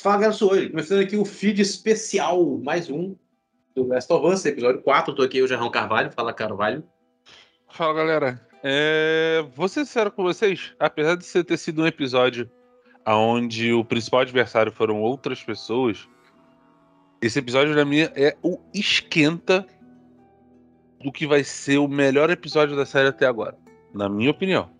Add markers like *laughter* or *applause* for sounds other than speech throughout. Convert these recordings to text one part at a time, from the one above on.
Fala, galera, sou eu. Começando aqui o feed especial, mais um, do Last of Us, episódio 4. Tô aqui, o Jarrão Carvalho. Fala, Carvalho. Fala, galera. É... Vou ser sincero com vocês, apesar de ser ter sido um episódio onde o principal adversário foram outras pessoas, esse episódio, na minha, é o esquenta do que vai ser o melhor episódio da série até agora. Na minha opinião.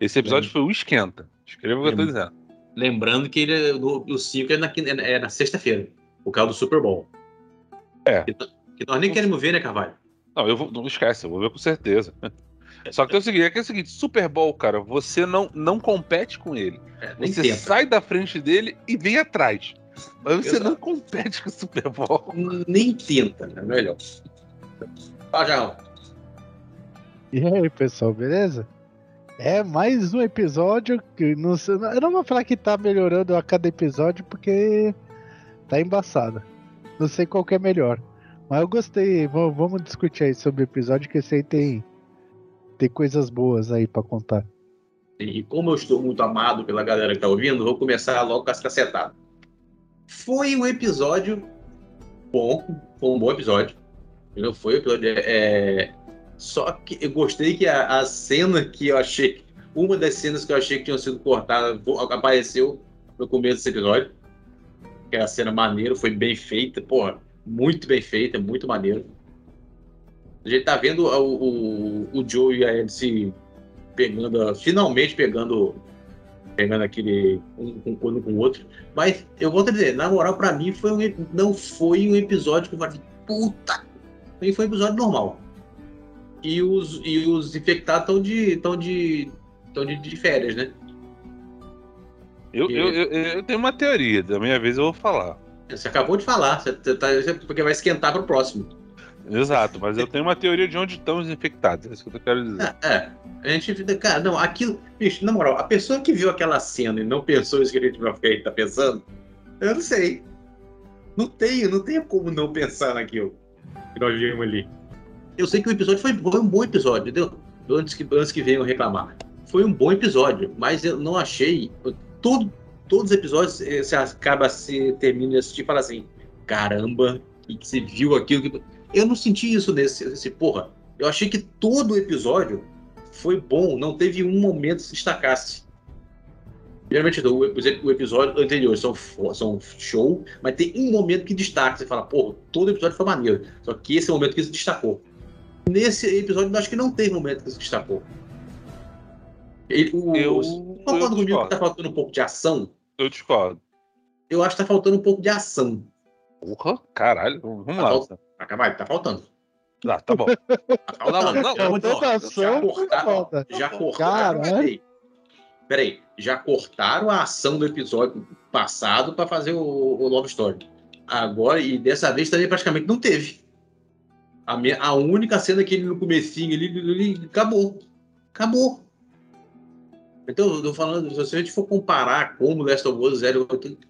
Esse episódio foi o esquenta. Escreva o que eu tô dizendo. Lembrando que ele, o 5 é na, é na sexta-feira, o carro do Super Bowl. É. Que, que nós nem queremos ver, né, Carvalho? Não, eu vou, não esquece, eu vou ver com certeza. Só que é o seguinte, é, que é o seguinte, Super Bowl, cara, você não, não compete com ele. É, Você tenta. sai da frente dele e vem atrás. Mas você Exato. não compete com o Super Bowl. Nem tenta, né? Melhor. Fala, Jarrão. E aí, pessoal, beleza? É mais um episódio que não sei, eu não vou falar que tá melhorando a cada episódio porque tá embaçado. Não sei qual que é melhor. Mas eu gostei. v- Vamos discutir aí sobre o episódio que esse aí tem tem coisas boas aí pra contar. E como eu estou muito amado pela galera que tá ouvindo, vou começar logo com as cacetadas. Foi um episódio bom, foi um bom episódio. Foi um episódio. é, Só que eu gostei que a, a cena que eu achei. Uma das cenas que eu achei que tinham sido cortadas apareceu no começo desse episódio. Que é a cena maneira, foi bem feita, porra, muito bem feita, muito maneiro. A gente tá vendo o, o, o Joe e a se pegando, finalmente pegando, pegando aquele um um com o outro. Mas eu vou te dizer, na moral, pra mim foi um, não foi um episódio que eu falei, puta, foi um episódio normal. E os, e os infectados estão de, tão de, tão de, de férias, né? Eu, eu, eu, eu tenho uma teoria, da minha vez eu vou falar. Você acabou de falar, você tá, você- porque vai esquentar pro próximo. Exato, mas eu tenho uma teoria de onde estão os infectados. É isso que eu quero dizer. É, é. A gente fica, cara, não, aquilo. Bicho, na moral, a pessoa que viu aquela cena e não pensou isso que a gente vai ficar aí, tá pensando, eu não sei. Não tenho, não tenho como não pensar naquilo que nós vimos ali. Eu sei que o episódio foi, foi um bom episódio, entendeu? Antes que, antes que venham reclamar. Foi um bom episódio, mas eu não achei. Todo, todos os episódios eh, você acaba se termina de assistir e fala assim: caramba, e que você viu aquilo que. Eu não senti isso nesse, nesse porra. Eu achei que todo o episódio foi bom, não teve um momento que se destacasse. Geralmente o, episódio anterior são, são show, mas tem um momento que destaca. Você fala, pô, todo episódio foi maneiro. Só que esse é o momento que se destacou. Nesse episódio, eu acho que não teve momento que se destacou. Ele, o, Eu, concorda eu comigo que tá faltando um pouco de ação? Eu discordo. Eu acho que tá faltando um pouco de ação. Porra, caralho. Vamos Tá lá. faltando. Acabar, tá faltando. Ah, tá bom. Tá faltando. Não, não, Já- não, já cortaram, falta. já cortaram. Peraí. Peraí, já cortaram a ação do episódio passado para fazer o, o Love Story. Agora, e dessa vez também praticamente não teve. A, minha, a única cena que ele no comecinho ele, ele acabou. Acabou. Então, eu tô falando, se a gente for comparar como Last of Us Zero,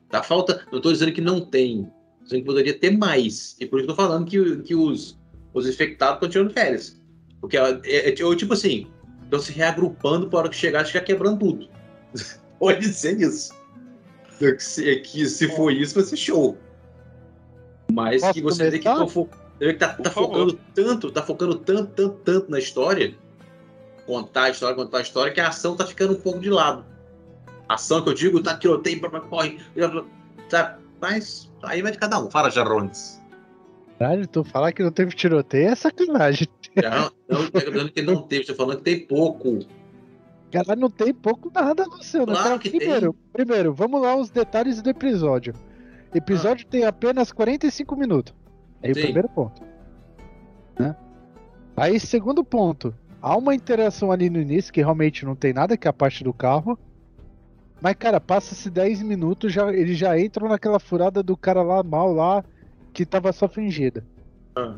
tá falta. Não tô dizendo que não tem. Dizendo que poderia ter mais. E por isso tô falando que, que os, os infectados estão tirando férias. Porque é, é, é tipo assim, estão se reagrupando para hora que chegar, já quebrando tudo. *laughs* Pode ser isso. Que se, que se for isso, vai ser show. Mas Posso que você vê que, começar? Você vê que tá, tá focando tanto, tá focando tanto, tanto, tanto na história, contar a história, contar a história, que a ação tá ficando um pouco de lado. A ação que eu digo, tá tiroteio, corre, tá, mas aí vai de cada um. Fala, Jarrones. Caralho, tu falar que não teve tiroteio é sacanagem. Já, não, tô dizendo que não teve, tô falando que tem pouco. Caralho, não tem pouco nada, Luciano. Claro Cara, que primeiro, primeiro, vamos lá os detalhes do episódio. Episódio tem apenas 45 minutos. Aí o Sim. primeiro ponto. Né? Aí, segundo ponto, há uma interação ali no início que realmente não tem nada, que é a parte do carro. Mas, cara, passa-se 10 minutos, já, eles já entram naquela furada do cara lá mal lá, que tava só fingida. Ah.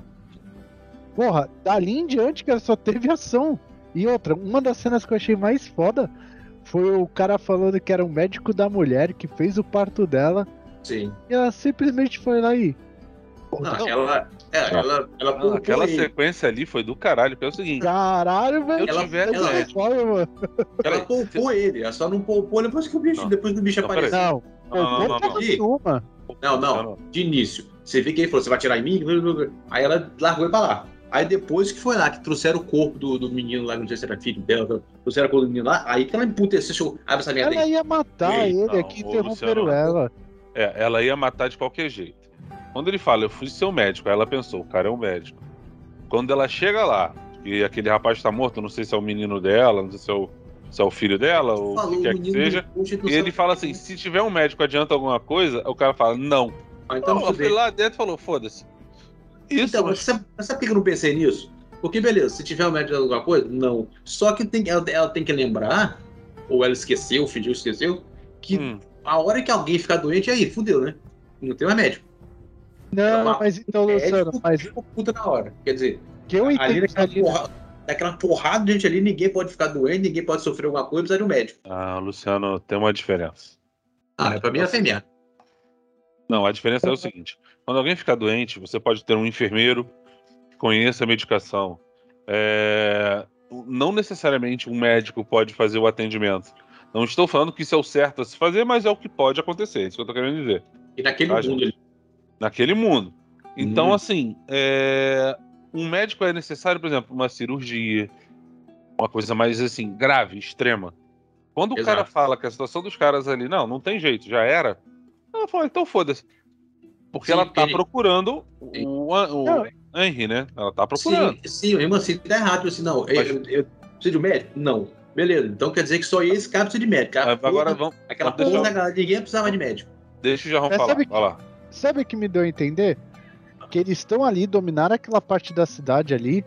Porra, dali em diante, cara, só teve ação. E outra, uma das cenas que eu achei mais foda foi o cara falando que era o médico da mulher que fez o parto dela. Sim. E ela simplesmente foi lá e. Não, ela, é, ela, ela aquela ele. sequência ali foi do caralho. Pelo seguinte, Caralho, velho. eu tiver. ela- mano. Ela poupou ele, ela só não poupou depois que o bicho, Não. depois que o bicho apareceu. Não, Não, não, não, não. Não, Não, não, não. de início. Você vê que ele falou, você vai atirar em mim? Aí ela largou ele pra lá. Aí depois que foi lá, que trouxeram o corpo do, do menino lá, não sei se era filho dela, trouxeram o corpo do menino lá, aí que ela emputeceu, abre essa merda Ela aí. ia matar Ei, ele não, aqui, ô, interromperam ela. É, ela ia matar de qualquer jeito. Quando ele fala, eu fui seu médico, aí ela pensou, o cara é um médico. Quando ela chega lá, e aquele rapaz tá morto, não sei se é o menino dela, não sei se é o, se é o filho dela, ou o que quer que seja. E ele fala assim: se tiver um médico adianta alguma coisa, o cara fala, não. Ah, então, não foi fudeu. lá dentro e falou, foda-se. Isso, Então, mas sabe, sabe por que eu não pensei nisso? Porque, beleza, se tiver um médico alguma coisa, não. Só que tem, ela, ela tem que lembrar, ou ela esqueceu, fingiu que esqueceu, que Hum, a hora que alguém ficar doente, aí, fudeu, né? Não tem mais médico. Não, mas então, Luciano, médico mas ficou puta na hora. Quer dizer, que eu ali naquela ali, porrada, daquela porrada de gente ali, ninguém pode ficar doente, ninguém pode sofrer alguma coisa, precisa de um médico. ah, Luciano, tem uma diferença. Ah, pra mim é fêmea. Não, a diferença é o seguinte: quando alguém ficar doente, você pode ter um enfermeiro que conheça a medicação. É, Não necessariamente um médico pode fazer o atendimento. Não estou falando que isso é o certo a se fazer, mas é o que pode acontecer. É isso que eu estou querendo dizer. E naquele Ah, mundo gente. Naquele mundo. Então, Hum. assim, é, um médico é necessário, por exemplo, uma cirurgia, uma coisa mais assim, grave, extrema. Quando o Exato. cara fala que a situação dos caras ali, não, não tem jeito, já era. Ela fala, então foda-se. Porque Sim, ela tá ele- procurando o, o. Henry, né? Ela tá procurando. Sim, sim, mesmo assim, tá errado. Assim, não, eu, Mas- eu, eu preciso de um médico? Não. Beleza, então quer dizer que só esse cara precisa de médico. Aquela Agora porra- vamos. aquela porra o- da galera, ninguém precisava de médico. Deixa o Jarrão falar. que- Vai lá. Sabe o que me deu a entender? Que eles estão ali, dominaram aquela parte da cidade ali,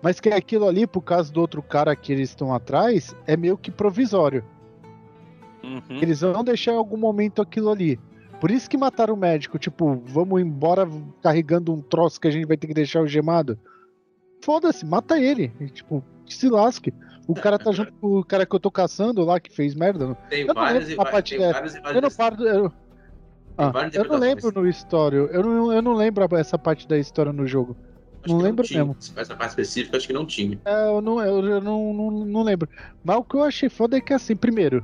mas que aquilo ali, por causa do outro cara que eles estão atrás, é meio que provisório. Uhum. Eles vão deixar em algum momento aquilo ali. Por isso que mataram o médico, tipo, vamos embora carregando um troço que a gente vai ter que deixar o gemado. Foda-se, mata ele. E, tipo, que se lasque. O cara tá junto com o cara que eu tô caçando lá, que fez merda. Tem Eu não várias e uma várias. Eu não paro. Eu, Ah, eu não lembro no história. Eu não, eu não lembro essa parte da história no jogo. Acho não que lembro tinha. mesmo. Essa parte específica, acho que não tinha. É, eu não, eu, eu não, não, não lembro. Mas o que eu achei foda é que assim, primeiro.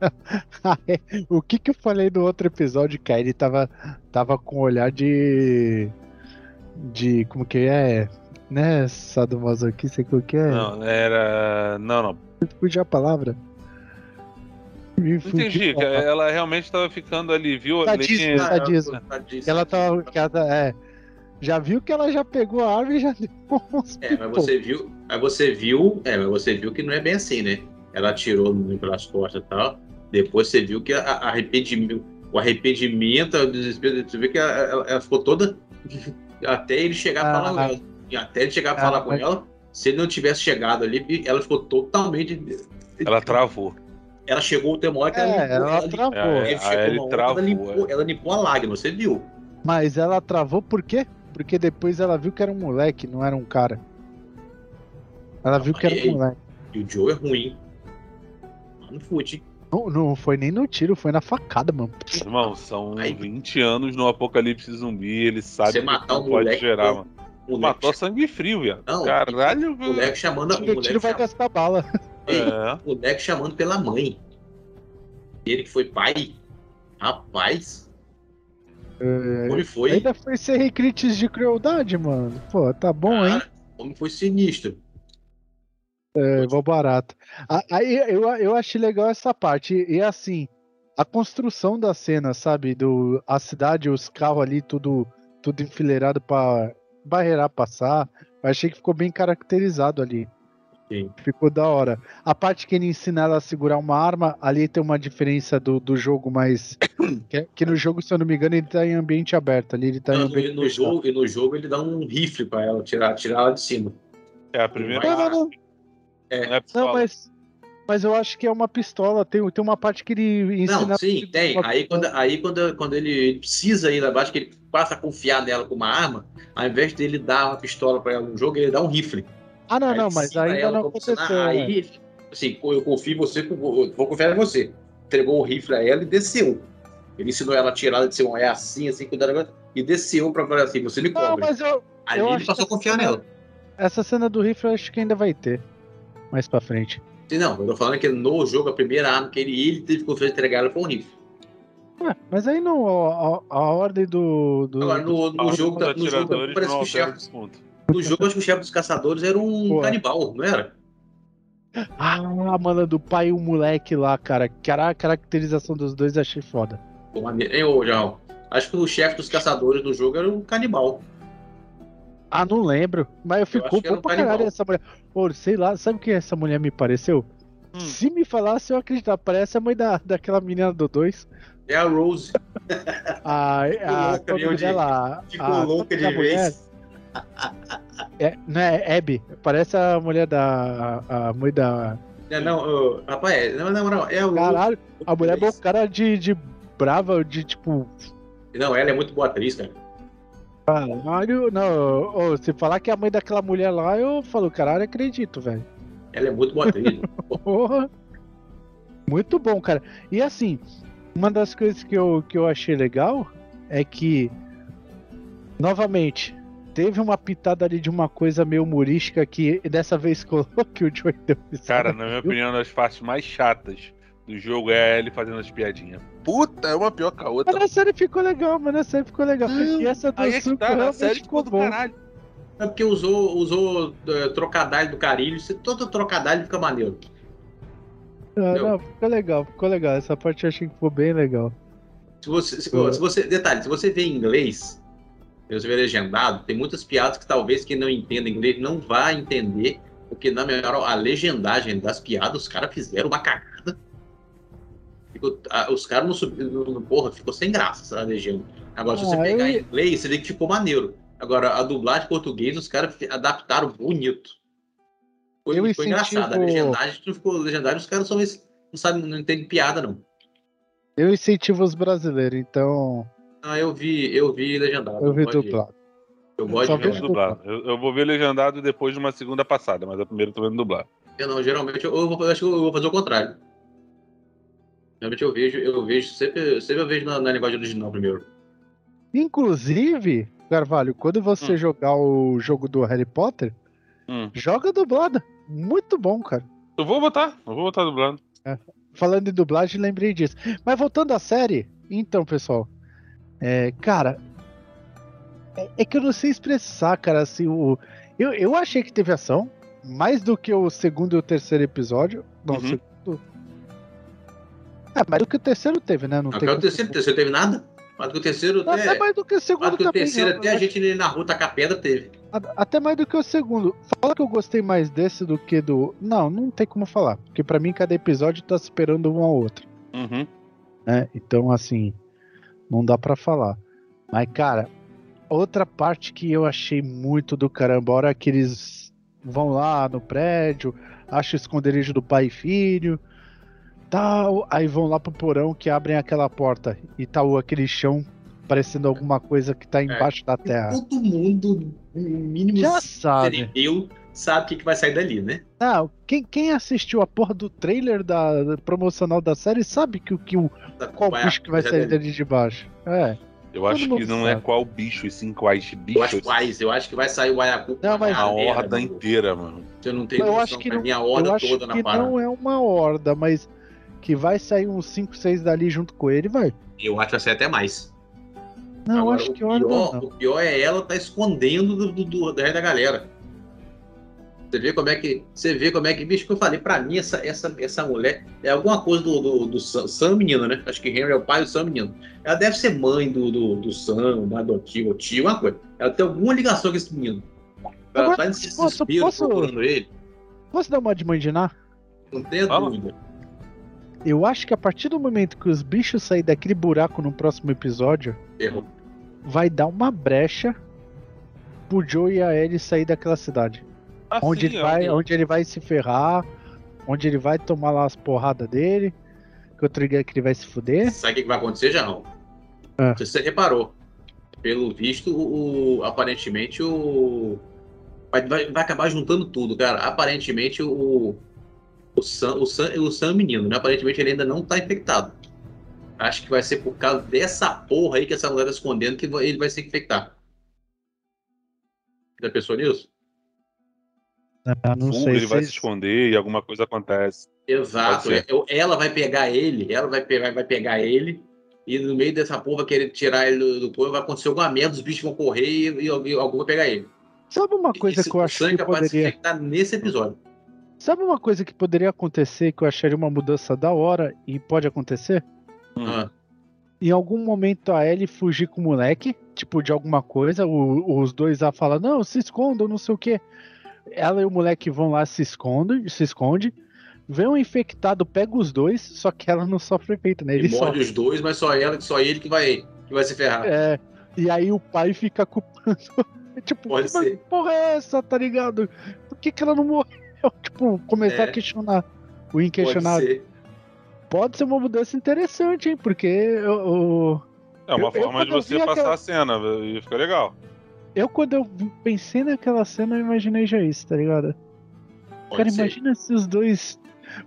*laughs* o que que eu falei no outro episódio, cara? Ele tava, tava com um olhar de. De. Como que é? Né? Sadomasoquista, sei o que é? Não, era. Não, não. Fugiu a palavra. Entendi. a. Ela realmente estava ficando ali, viu? Sadismo. Sadismo. Ela que ela tá- é, já viu que ela já pegou a árvore e já *laughs* deu uns É, mas você viu, mas você viu, é, mas você viu que não é bem assim, né? Ela atirou no- pelas costas e tal. Depois você viu que a, a arrependimento, o arrependimento, o desespero, você vê que ela, ela- ela ficou toda *laughs* até ele chegar a Ah, falar com ela. Até ele chegar a ah, falar com mas- ela, se ele não tivesse chegado ali, ela ficou totalmente. Ela travou. Ela chegou até uma hora que É, ela ela limpou, travou. É, a que travou, ela limpou, é. ela limpou a lágrima, você viu? Mas ela travou por quê? Porque depois ela viu que era um moleque, não era um cara. Ela viu que era um moleque. E o Joe é ruim. No fute. Não, não foi nem no tiro, foi na facada, mano. Irmão, são Aí- 20 anos no apocalipse zumbi, ele sabe Você que matar não um pode moleque, gerar, não. mano. O Matou a sangue frio, viado. Não, Caralho, o moleque chamando, o O moleque, tiro vai gastar bala. É. o moleque chamando pela mãe. Ele que foi pai. Rapaz, É, foi. Ainda foi ser recrites de crueldade, mano. Pô, tá bom, hein? Cara, o homem foi sinistro. É, vou barato. Aí eu, eu achei legal essa parte. E, e assim, a construção da cena, sabe? Do, a cidade, os carros ali, tudo, tudo enfileirado pra barreirar passar. Eu achei que ficou bem caracterizado ali. Sim. Ficou da hora. A parte que ele ensina ela a segurar uma arma, ali tem uma diferença do, do jogo, mas. *coughs* Que, que no jogo, se eu não me engano, ele tá em ambiente aberto. Ali ele tá em Não, ambiente e, no jogo, e no jogo ele dá um rifle pra ela, tirar, tirar ela de cima. É a primeira. Não, não, não. É. Não é Não, mas. Mas eu acho que é uma pistola. Tem, tem uma parte que ele ensina. Não, sim, tem. Aí quando, aí quando, quando ele, ele precisa ir lá abaixo, que ele passa a confiar nela com uma arma, ao invés dele dar uma pistola pra ela no jogo, ele dá um rifle. Ah, não, Aí não, mas ainda ela não aconteceu. né? Aí, assim, eu confio em você, vou confiar em você. Entregou o rifle a ela e desceu. Ele ensinou ela a tirar de ser um é assim, assim, cuidado agora. E desceu pra falar assim, você me Não, cobre. mas eu, Aí eu ele passou a que confiar essa nela. essa cena do rifle eu acho que ainda vai ter. Mais pra frente. Não, eu tô falando que no jogo, a primeira arma que ele, ele teve confiança de entregar ela foi um rifle. Ué, mas aí não, a, a- a ordem do. do Agora, no, no jogo, tá- no jogo atiradores parece não que o chefe. No jogo, acho que o chefe dos caçadores era um Pô. canibal, não era? Ah, mano, do pai e o moleque lá, cara. Cara, a caracterização dos dois eu achei foda. Pô, maneiro. Hein, ô, João? Acho que o chefe dos caçadores do jogo era um canibal. Ah, não lembro. Mas ficou que era bom um pra caralho essa mulher. Pô, sei lá, sabe o que essa mulher me pareceu? Hum. Se me falasse, eu acreditar. Parece a mãe da, daquela menina do 2. É a Rose. *laughs* A, a, louca o nome mesmo de- dela? Ficou a, louca de da mulher? É, não é Abby. Parece a mulher da. A, a mãe da. Não, não, ô, rapaz, não, na moral, é Rose. Caralho, a mulher é boa cara de, de brava, de tipo. Não, ela é muito boa atriz, cara. Caralho, não. ô, se falar que é a mãe daquela mulher lá, eu falo, caralho, acredito, velho. Ela é muito boa atriz. *laughs* Porra. Muito bom, cara. E assim, uma das coisas que eu, que eu achei legal é que, novamente, teve uma pitada ali de uma coisa meio humorística que dessa vez *laughs* colocou que o Joey deu risada. Cara, na minha opinião, uma das partes mais chatas do jogo é ele fazendo as piadinhas. Puta, é uma pior que a Mas outra. na série ficou legal, mas na série ficou legal. Não, e essa do Aí é que tá, na série ficou do bom. caralho. É porque usou, usou é, trocadilho do carilho. Se todo trocadilho fica maneiro. Ah, não, ficou legal, ficou legal. Essa parte eu achei que ficou bem legal. Se você, se, É. se você, detalhe, se você vê em inglês, vê legendado, tem muitas piadas que talvez quem não entenda inglês não vá entender, porque na melhor a legendagem das piadas, os caras fizeram uma cagada. Ficou- a- os caras não subiram, porra, ficou sem graça essa legenda. Agora, se você Ah, pegar eu- em inglês, você vê que ficou maneiro. Agora, a dublagem em português, os caras adaptaram bonito. Foi, Eu foi engraçado. A incentivo- legendagem não ficou legendário, os caras só não sabem, não entendem piada, não. Eu incentivo os brasileiros, então Ah, eu vi, eu vi legendado. eu vi dublado. Eu gosto de ver. Eu, dublado. Eu, eu vou ver legendado depois de uma segunda passada, mas a primeira eu tô vendo dublado. Eu não, geralmente eu, vou, eu acho que eu vou fazer o contrário. Geralmente eu vejo, eu vejo, sempre, sempre eu vejo na, na linguagem original primeiro. Inclusive, Carvalho, quando você Hum. jogar o jogo do Harry Potter, Hum. joga dublada. Muito bom, cara. Eu vou botar, eu vou botar dublado. Falando em dublagem, lembrei disso. Mas voltando à série, então, pessoal. É, cara. É, é que eu não sei expressar, cara, assim, o. Eu, eu achei que teve ação, mais do que o segundo e o terceiro episódio. Não, Uhum. o segundo. É, mais do que o terceiro teve, né? Não Não, tem que o terceiro, o terceiro teve nada. Mais do que o terceiro, Até até, mais do que o segundo mais do também. terceiro, não, até a né? gente na rua tacar pedra teve. Até mais do que o segundo. Fala que eu gostei mais desse do que do. Não, não tem como falar. Porque pra mim cada episódio tá esperando um ao outro. Uhum. né? Então, assim, não dá pra falar. Mas, cara, outra parte que eu achei muito do caramba, a hora que eles vão lá no prédio, acham o esconderijo do pai e filho, tal, aí vão lá pro porão que abrem aquela porta e tá o- aquele chão parecendo alguma coisa que tá embaixo da terra. Todo mundo, no mínimo, Já sabe. eu sabe o que, que vai sair dali, né? Não, quem, quem assistiu a porra do trailer da, da promocional da série sabe que, o que o qual bicho que vai sair dali de baixo. É. Eu acho que não sabe. é qual bicho, e sim quais Eu acho bichos. quais, eu acho que vai sair o Ayacu. Não, mas- A horda inteira, mano. Eu não tenho Eu noção, acho que não- mim a horda eu acho toda na que parada. não é uma horda, mas que vai sair uns 5, 6 dali junto com ele, vai. Eu acho que vai sair até mais. Não, eu Agora, acho o que horda pior, não. O pior é ela tá escondendo do, do, do, do resto da galera. Você vê como é que. Você vê como é que. Bicho, que eu falei, pra mim, essa, essa, essa mulher é alguma coisa do, do, do Sam, Sam menino, né? Acho que Henry é o pai do Sam menino. Ela deve ser mãe do, do, do Sam, da adotivo, tio, uma coisa. Ela tem alguma ligação com esse menino. Ela Agora, tá nesse posso- posso- procurando ele. Posso dar uma de mandinar? Não tenha Fala. dúvida. Eu acho que a partir do momento que os bichos saírem daquele buraco no próximo episódio, Errou. vai dar uma brecha pro Joe e a Ellie sair daquela cidade. Assim, onde, ele é vai, onde ele vai se ferrar, onde ele vai tomar lá as porradas dele, que eu tô ligado que ele vai se fuder. Sabe o que vai acontecer, Jarrão? Ah. Você reparou. Pelo visto, o, o- aparentemente o. Vai, vai, vai acabar juntando tudo, cara. Aparentemente o. O Sam, o, Sam, o Sam é menino, né? Aparentemente ele ainda não tá infectado. Acho que vai ser por causa dessa porra aí que essa mulher tá escondendo que ele vai se infectar. Já pensou nisso? Ah, não Fuga, sei ele vai se se esconder e alguma coisa acontece. Exato. É, eu- Ela vai pegar ele, ela vai pegar, vai pegar ele e no meio dessa porra querer tirar ele do, do corpo, vai acontecer alguma merda, os bichos vão correr e, e, e algum vai pegar ele. Sabe uma coisa Esse que eu acho que se poderia. nesse episódio. Sabe uma coisa que poderia acontecer que eu acharia uma mudança da hora e pode acontecer? Hum. Ah, Em algum momento a Ellie fugir com o moleque, tipo, de alguma coisa, o- os dois lá falam, não, se escondam, não sei o quê. Ela e o moleque vão lá, se escondem, se esconde. Vem um infectado, pega os dois, só que ela não sofre efeito, né? ele Ele morde os dois, mas só ela, só ele que vai, que vai se ferrar. É, e aí o pai fica culpando. *laughs* tipo, Pode mas ser. porra é essa, tá ligado? Por que, que ela não morreu? *laughs* Tipo, começar É. a questionar. O Pode inquestionável. ser. Pode ser uma mudança interessante, hein? Porque o. É uma Eu- eu, forma de eu você vi passar aquela- a cena e fica legal. Eu, quando eu pensei naquela cena, eu imaginei já isso, tá ligado? Pode Cara, ser. imagina se os dois.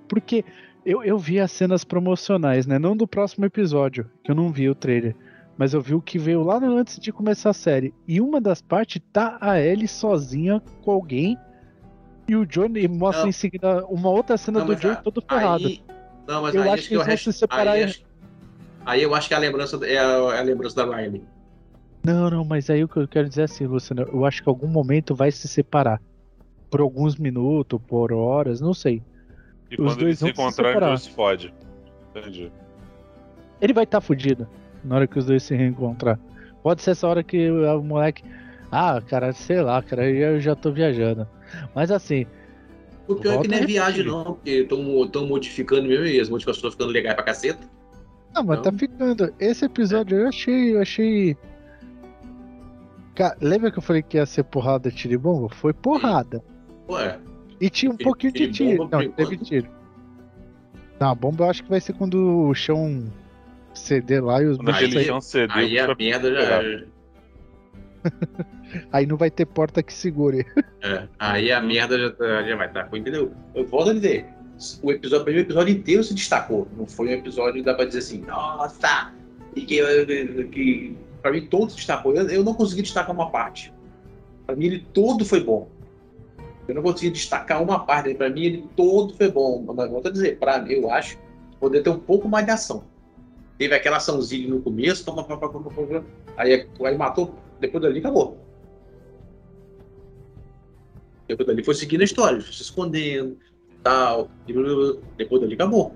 Porque eu, eu vi as cenas promocionais, né? Não do próximo episódio, que eu não vi o trailer. Mas eu vi o que veio lá antes de começar a série. E uma das partes tá a Ellie sozinha com alguém. E o Johnny mostra Não. em seguida uma outra cena Não, do Johnny a- todo ferrado. Aí, não, mas Eu acho que eu eles vão se separar Aí, aí. acho- aí eu acho que a lembrança é a, é a lembrança da Riley. Não, não, mas aí o que eu quero dizer é assim, Luciano, eu acho que em algum momento vai se separar. Por alguns minutos, por horas, não sei. E Os quando dois eles se vão se encontrarem, separar. Joe se fode. Entendi. Ele vai estar fudido na hora que os dois se reencontrar. Pode ser essa hora que o moleque. Ah, cara, sei lá, cara, eu já tô viajando. Mas assim, O pior é que não é viagem, não, porque estão modificando mesmo e as modificações estão ficando legais pra caceta. Ah, mas Não. tá ficando. Esse episódio eu achei. Eu achei. Cara, lembra que eu falei que ia ser porrada, tiro e bomba? Foi porrada. Ué, E tinha um pouquinho de tiro Não, teve tiro. Não, a bomba eu acho que vai ser quando o chão ceder lá e os bichos Aí- chão cedeu, aí a merda já. *laughs* Aí não vai ter porta que segure. *laughs* é, aí a merda já, tá- já vai estar. Entendeu? Eu volto a dizer. O episódio, o episódio inteiro se destacou. Não foi um episódio que dá pra dizer assim, nossa! E que, que pra mim todo se destacou. Eu, eu não consegui destacar uma parte. Pra mim ele todo foi bom. Eu não consegui destacar uma parte. Pra mim ele todo foi bom. Mas volto a dizer, pra mim, eu acho que poderia ter um pouco mais de ação. Teve aquela açãozinha no começo, toma, pá, pá, pá, aí, aí matou, depois dali acabou. Depois dali foi seguindo a história, se escondendo, tal, depois dali acabou.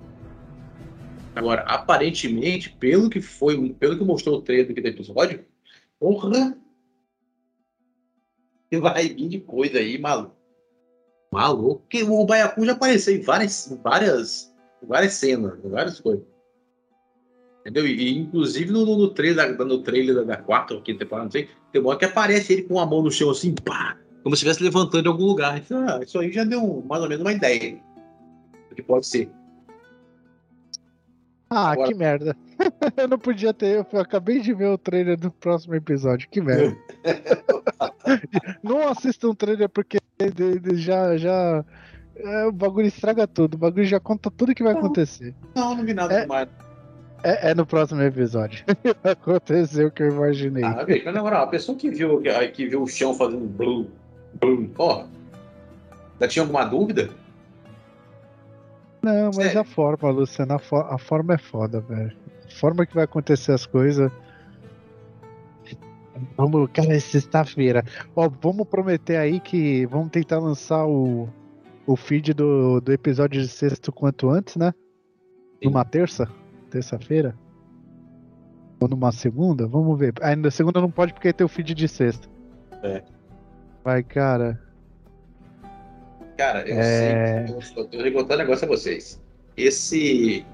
Agora, aparentemente, pelo que foi, pelo que mostrou o trailer aqui do episódio, porra! *laughs* Vai vir de coisa aí, maluco. Maluco, porque o Baiacu já apareceu em várias, várias, várias cenas, várias coisas. Entendeu? E, inclusive no, no, trailer, no trailer da, da quarta ou quinta temporada, não sei, tem uma hora que aparece ele com a mão no chão assim, pá, como se estivesse levantando em algum lugar. Então, ah, isso aí já deu mais ou menos uma ideia do que pode ser. Ah, Agora- que merda. *laughs* eu não podia ter. Eu acabei de ver o trailer do próximo episódio. Que merda. *laughs* não assistam o trailer porque já. já é, o bagulho estraga tudo. O bagulho já conta tudo que vai Não. acontecer. Não, não vi nada É. demais. É, é no próximo episódio. *laughs* Vai acontecer o que eu imaginei. Ah, mas na moral, a pessoa que viu, que, que viu o chão fazendo blum, blum, ó, já tinha alguma dúvida? Não, mas Sério? a forma, Luciano, a, fo- a forma é foda, velho. A forma que vai acontecer as coisas. Vamos, cara, é sexta-feira. Ó, vamos prometer aí que vamos tentar lançar o, o feed do, do episódio de sexto quanto antes, né? Sim. Numa terça? Terça-feira? Ou numa segunda? Vamos ver. Ainda segunda não pode porque tem o feed de sexta. É. Vai, cara. Cara, eu É. sei, eu só tô um negócio a vocês. Esse.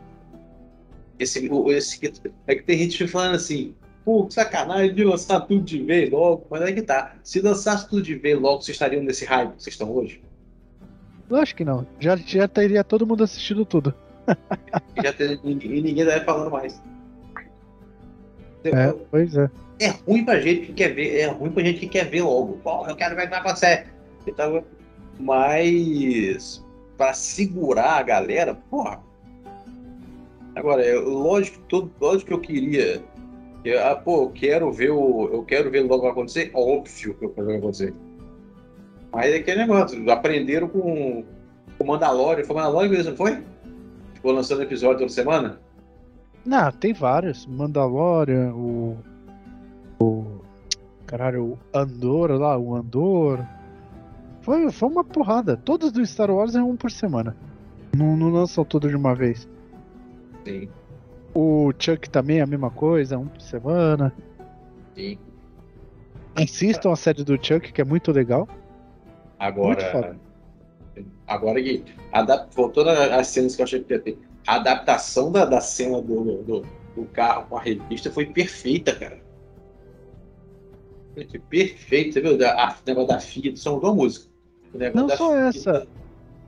Esse, esse. É que tem gente falando assim, pô, que sacanagem de lançar tudo de vez logo. Mas aí que tá. Se lançasse tudo de vez logo, vocês estariam nesse hype que vocês estão hoje? Lógico que não. Já, já teria todo mundo assistido tudo. E, *laughs* já tem, e ninguém vai falando mais. É, pois é. é ruim pra gente que quer ver, é ruim pra gente que quer ver logo. Pô, eu quero ver o que vai acontecer. Então, mas pra segurar a galera, porra. Agora, é lógico, todo, lógico que eu queria. que, ah, pô, eu quero ver o. Eu quero ver logo acontecer. Óbvio que eu quero ver acontecer. Mas é aquele negócio, aprenderam com o Mandalorian. Foi Mandalorian mesmo, não foi? Ficou lançando episódio toda semana? Não, tem vários. Mandalorian, o. O. Caralho, o Andor lá, o Andor. Foi, foi uma porrada. Todos do Star Wars é um por semana. Não, não lançam tudo de uma vez. Sim, O Chuck também é a mesma coisa, um por semana. sim. Assistam a série do Chuck, que é muito legal. Muito Agora. foda. Agora que. Adap... Voltando às cenas que eu achei que ia ter. A adaptação da, da cena do, do, do carro com a revista foi perfeita, cara. Foi perfeito, você viu? A, o negócio da filha, só mudou a música. O negócio Não só essa.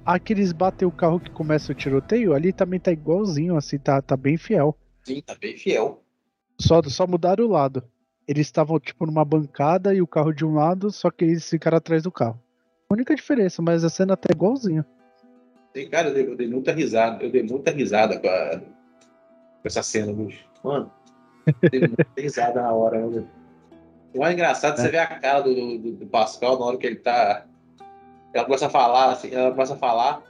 Aqueles batem o carro que começa o tiroteio, ali também tá igualzinho, assim, tá, tá bem fiel. Sim, tá bem fiel. Só, só mudaram o lado. Eles estavam, tipo, numa bancada e o carro de um lado, só que eles ficaram atrás do carro. A única diferença, mas a cena tá igualzinha. Tem, cara, eu dei, eu dei muita risada. Eu dei muita risada com, a- com essa cena, bicho. Mano, eu dei muita *laughs* risada na hora. Né? O mais engraçado é você ver a cara do, do, do Pascal na hora que ele tá. Ela começa a falar, assim, ela começa a falar.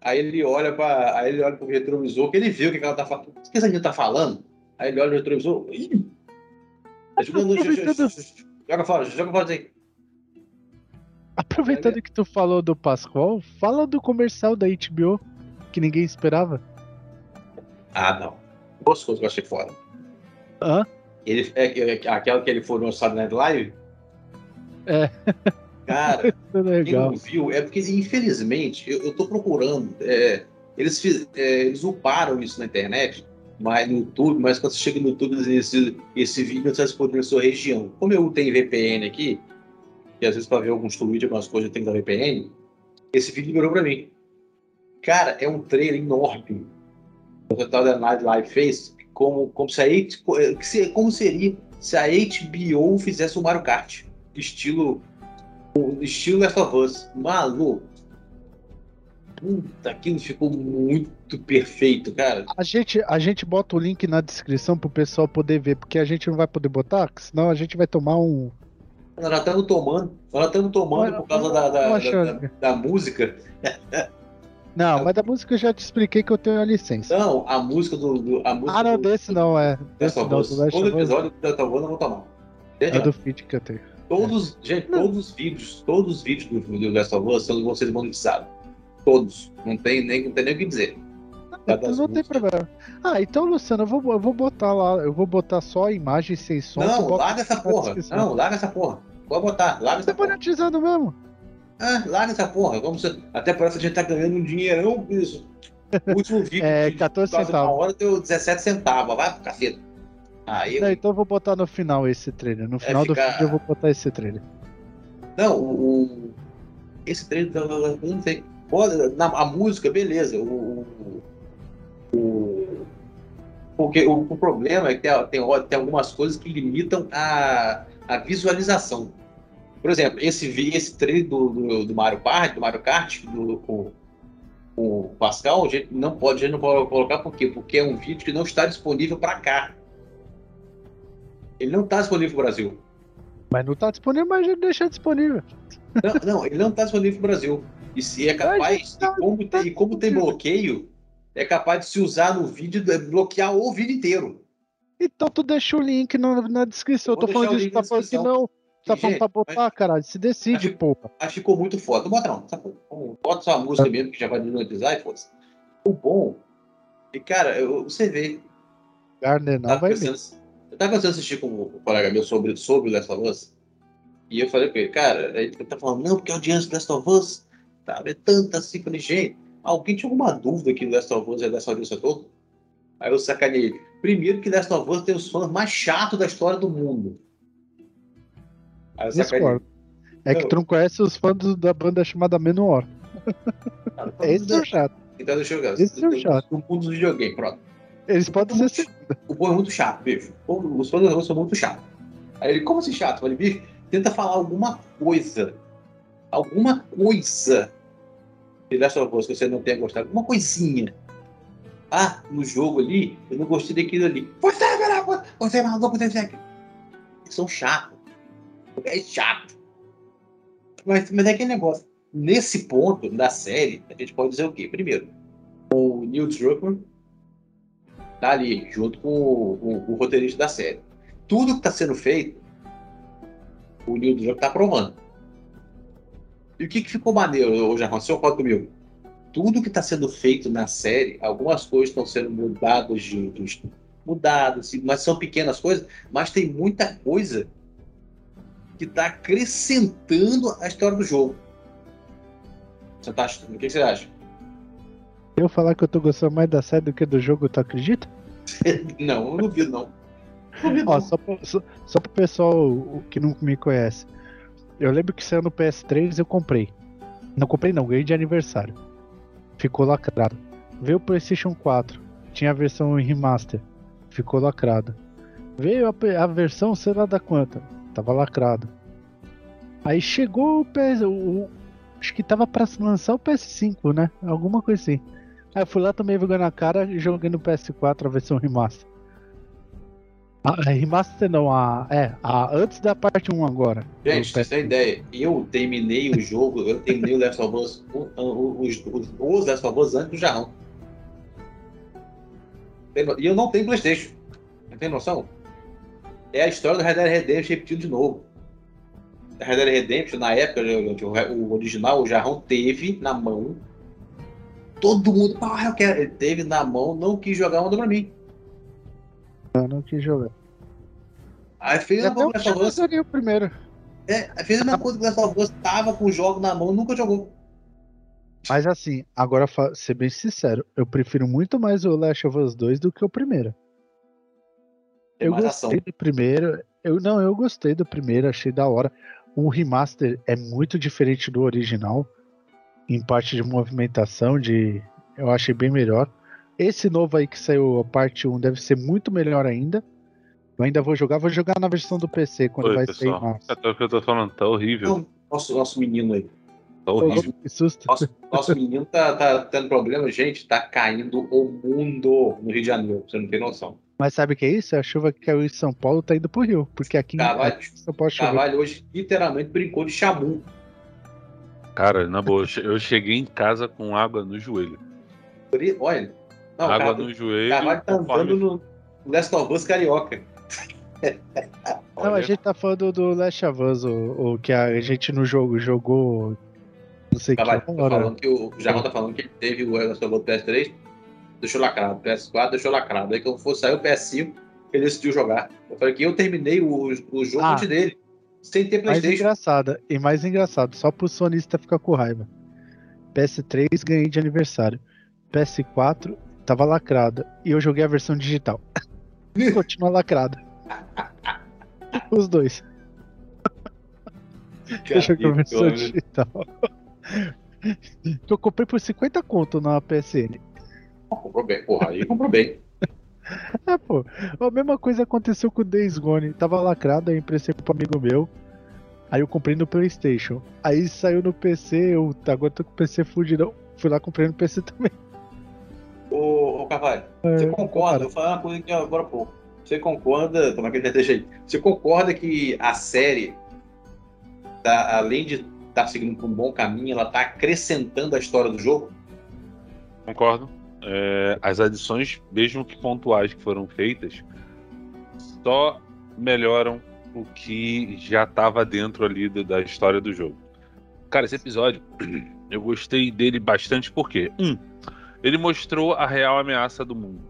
Aí ele olha para, aí ele olha pro retrovisor, que ele viu o que que ela tá falando. O que essa menina tá falando? Aí ele olha no retrovisor. Ih! Tá Joga fora, joga fora aí. Aproveitando que tu falou do Pascoal, fala do comercial da HBO, que ninguém esperava. Ah, não. Duas coisas que eu achei foda. Hã? Ele, é, é, aquela que ele foi no Saturday Night Live? É. *laughs* Cara, *laughs* é quem não viu, é porque, infelizmente, eu, eu tô procurando. é, eles, fiz, é, eles uparam isso na internet, mas no YouTube, mas quando você chega no YouTube, esse, esse vídeo está disponível na sua região. Como eu tenho VPN aqui, e às vezes para ver alguns tweets, algumas coisas, eu tenho que dar VPN, esse vídeo liberou para mim. Cara, é um trailer enorme. O Saturday Night Live fez como, como, se a, que se- como seria se a HBO fizesse o Mario Kart. Estilo estilo Last of Us. Maluco. Puta, aquilo ficou muito perfeito, cara. A gente, a gente bota o link na descrição pro pessoal poder ver, porque a gente não vai poder botar, senão a gente vai tomar um. Nós estamos tomando, nós estamos tomando Olha, por causa da, da, da, da- da música. Não, mas da música eu já te expliquei que eu tenho a licença. Não, a música do. do- a música Ah, não, do, desse não, é. Desse não, do Last Todo episódio do of Us eu vou tomar. É do feed que eu tenho. Todos, gente, Não. todos os vídeos, todos os vídeos do, do Last of Us são- vão ser monetizados. Todos. Não tem nem, não tem nem o que dizer. Cada Então não tem música. problema. Ah, então, Luciano, eu vou, eu vou botar lá, eu vou botar só a imagem sem som. Não, larga essa *laughs* porra. Não, larga essa porra. Pode botar, larga essa Tá porra. monetizando mesmo. Ah, larga essa porra. Você... Até parece que a gente tá ganhando um dinheirão com isso. O último *laughs* vídeo É, de 14 quase uma centavos. hora deu 17 centavos. Vai pro cacete. Não, eu... então eu vou botar no final esse trailer. No final do ficar- vídeo eu vou botar esse trailer. Não, o, o- esse treino, eu não sei. Na, a música, beleza. O, o, o- porque o, o problema é que tem, tem, tem algumas coisas que limitam a, a visualização. Por exemplo, esse, esse trailer do, do, do Mario Kart, do Mario Kart, do, com o Pascal, a gente não pode, a gente não pode colocar por quê? Porque é um vídeo que não está disponível para cá. Ele não está disponível no Brasil. Mas não tá disponível, mas gente deixa disponível. Não, não, ele não está disponível no Brasil. E se é capaz, tá- e como, tem, e como tem bloqueio, é capaz de se usar no vídeo, é bloquear o vídeo inteiro. Então tu deixa o link na, na descrição. Eu tô falando disso, tá falando que não. Tá falando pra botar, caralho. Se decide, Acho- porra. Mas ficou muito foda. Não bota não. tá. Bota só a música mesmo, que já vai monetizar e foda-se. O bom. E cara, eu, você vê. Garner não Tava vai pensando, eu tava em assistir com um colega meu sobre, sobre o Last of Us. E eu falei com ele, cara, ele tá falando, não, porque a audiência do Last of Us tá, é tanta assim. Eu Falei, gente, alguém tinha alguma dúvida que o Last of Us é dessa audiência toda? Aí eu sacanei. Primeiro que Last of Us tem os fãs mais chatos da história do mundo. Aí eu sacanei. É que tu não conhece os fãs do- da banda chamada Menor. Cara, *laughs* Esse é o chato. Então deixa eu ver. Esse é o chato. No mundo dos videogames, pronto. Eles podem ser assim. O povo é muito chato, bicho. Os fãs jogo são muito chatos. Aí ele, como assim chato? Eu falei, bicho, tenta falar alguma coisa. Alguma coisa de Last of Us que você não tenha gostado. Alguma coisinha. Ah, no jogo ali, eu não gostei daquilo ali. Você é melhor, você é maluco, você é... Eles são chatos. É chato. Mas, mas é aquele negócio. Nesse ponto da série, a gente pode dizer o quê? Primeiro, o Neil Druckmann Tá ali, junto com o, o, o roteirista da série. Tudo que está sendo feito, o Neil Druckmann está aprovando. E o que, que ficou maneiro, Jarrão? Você concorda comigo? Tudo que está sendo feito na série, algumas coisas estão sendo mudadas de, de mudadas, mas são pequenas coisas, mas tem muita coisa que está acrescentando a história do jogo. Você tá, o que você acha? Eu falar que eu tô gostando mais da série do que do jogo, tu acredita? *laughs* não, eu não duvido não. Ó, só, pra, só, só pro pessoal que não me conhece. Eu lembro que saiu no PS3 eu comprei. Não comprei não, ganhei de aniversário. Ficou lacrado. Veio o PlayStation 4. Tinha a versão remaster. Ficou lacrado. Veio a, a versão, sei lá da quanta. Tava lacrado. Aí chegou o PS. O, acho que tava pra lançar o PS5, né? Alguma coisa assim. Aí eu fui lá também vergonha na cara e joguei no PS4 a versão remaster. A, a remaster não, a. É, a, antes da parte 1 agora. Gente, você tem ideia? Eu terminei o jogo, eu terminei o Last of Us, os, os, os Last of Us antes do Jarrão. E eu não tenho Playstation. Não tem noção? É a história do Red Dead Redemption repetido de novo. Red Dead Redemption, na época, o original, o Jarrão teve na mão. Todo mundo, ah, eu quero. Ele teve na mão, não quis jogar, mandou pra mim. Eu não quis jogar. Aí fez a mesma coisa o primeiro. É, fez a mesma coisa que o Last of Us tava com o jogo na mão, nunca jogou. Mas assim, agora ser bem sincero, eu prefiro muito mais o Last of Us 2 do que o primeiro. eu gostei ação. do primeiro. Eu não, eu gostei do primeiro, achei da hora. O remaster é muito diferente do original em parte de movimentação, de eu achei bem melhor. Esse novo aí que saiu a parte 1 deve ser muito melhor ainda. Eu ainda vou jogar, vou jogar na versão do PC quando Oi, vai pessoal. sair mais. É o que eu tô falando, tá horrível. Nosso, nosso menino aí. Tá horrível. Que susto. Nosso, nosso menino tá, tá tendo problema, gente. Tá caindo o mundo no Rio de Janeiro, você não tem noção. Mas sabe o que é isso? A chuva que caiu em São Paulo tá indo pro Rio. Porque aqui Carvalho, em São Paulo Carvalho hoje literalmente brincou de chamu. Cara, na boa, eu cheguei em casa com água no joelho. Olha, não, água cara, no joelho. Carvalho tá andando no Last of Us Carioca. *laughs* Não, a gente tá falando do Last of Us, o, o que a gente no jogo jogou. Não sei Carvalho, que. Tá falando que o Jarrão tá falando que ele teve o Last of Us PS3, deixou lacrado. PS4 deixou lacrado. Aí quando for sair o PS5, ele decidiu jogar. Eu falei que eu terminei o, o jogo ah. antes dele. Sem ter Playstation. Mais engraçado, e mais engraçado, só pro sonista ficar com raiva. PS3 ganhei de aniversário. PS4 tava lacrada. E eu joguei a versão digital. *laughs* Continua lacrada. Os dois. eu joguei a versão digital. eu comprei por 50 conto na PSN. Comprou bem, porra, aí comprou bem. *laughs* É, pô. A mesma coisa aconteceu com o Days Gone. Tava lacrado, aí emprestei pro amigo meu. Aí eu comprei no PlayStation. Aí saiu no PC, eu agora tô com o PC fudidão. Fui lá comprei no PC *laughs* também. Ô, ô Carvalho, é, você concorda? Cara. Vou falar uma coisa aqui agora pouco. Você concorda, toma aquele deixa aí. Você concorda que a série, tá, além de estar tá seguindo por um bom caminho, ela tá acrescentando a história do jogo? Concordo é, as adições, mesmo que pontuais que foram feitas, só melhoram o que já estava dentro ali do, da história do jogo. Cara, esse episódio eu gostei dele bastante porque, um, ele mostrou a real ameaça do mundo.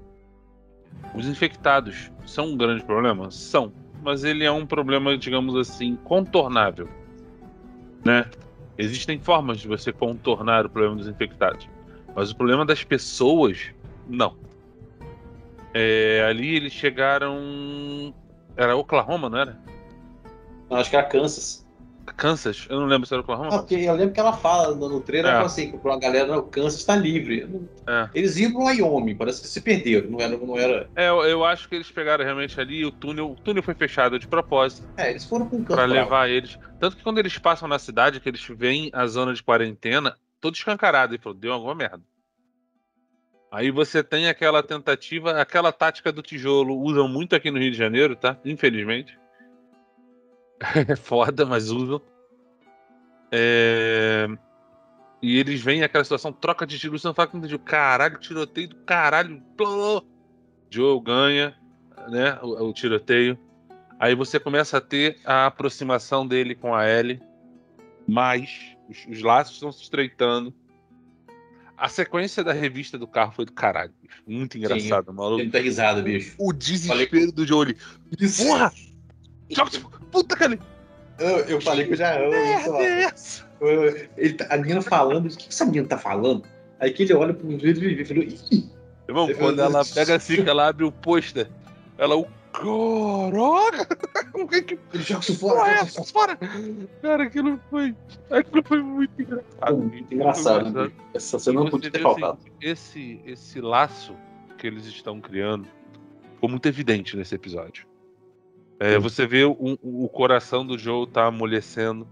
Os infectados são um grande problema? São, mas ele é um problema, digamos assim, contornável, né? Existem formas de você contornar o problema dos infectados. Mas o problema das pessoas, não. É, ali eles chegaram. Era Oklahoma, não era? acho que era Kansas. Kansas? Eu não lembro se era Oklahoma. Não, porque eu lembro que ela fala no, trailer, é. ela fala assim, que a galera, o Kansas está livre. É. Eles iam pro Wyoming, parece que se perderam, não era... Não era... É, eu, eu acho que eles pegaram realmente ali o túnel, o túnel foi fechado de propósito. É, eles foram com o Pra levar eles. Tanto que quando eles passam na cidade, que eles veem a zona de quarentena, todo escancarado. E falou, deu alguma merda. Aí você tem aquela tentativa, aquela tática do tijolo, usam muito aqui no Rio de Janeiro, tá? Infelizmente. *laughs* É foda, mas usam. É... E eles veem aquela situação, troca de tiro, você não fala que caralho, tiroteio do caralho. Joel ganha, né? O, o tiroteio. Aí você começa a ter a aproximação dele com a Ellie. Mais os, os laços estão se estreitando. A sequência da revista do carro foi do caralho. bicho. Muito engraçado, maluco. Ele tá risado, bicho. O desespero do Joel. Porra! Puta que. Eu, eu falei que eu já amo. É? Eu- ele tá- a menina falando, o que que essa menina tá falando? Aí que ele olha pro vídeo e falou, ih, Irmão, quando ela pega assim, que ela abre o pôster, ela, o caraca! O que que ele joga isso porra fora. é joga essa? isso fora. Cara, aquilo foi. Aquilo foi muito engraçado. Muito engraçado. Bicho. Essa cena não podia ter vê, faltado. assim, esse, esse laço que eles estão criando ficou muito evidente nesse episódio. É, você vê o, o coração do Joe tá amolecendo.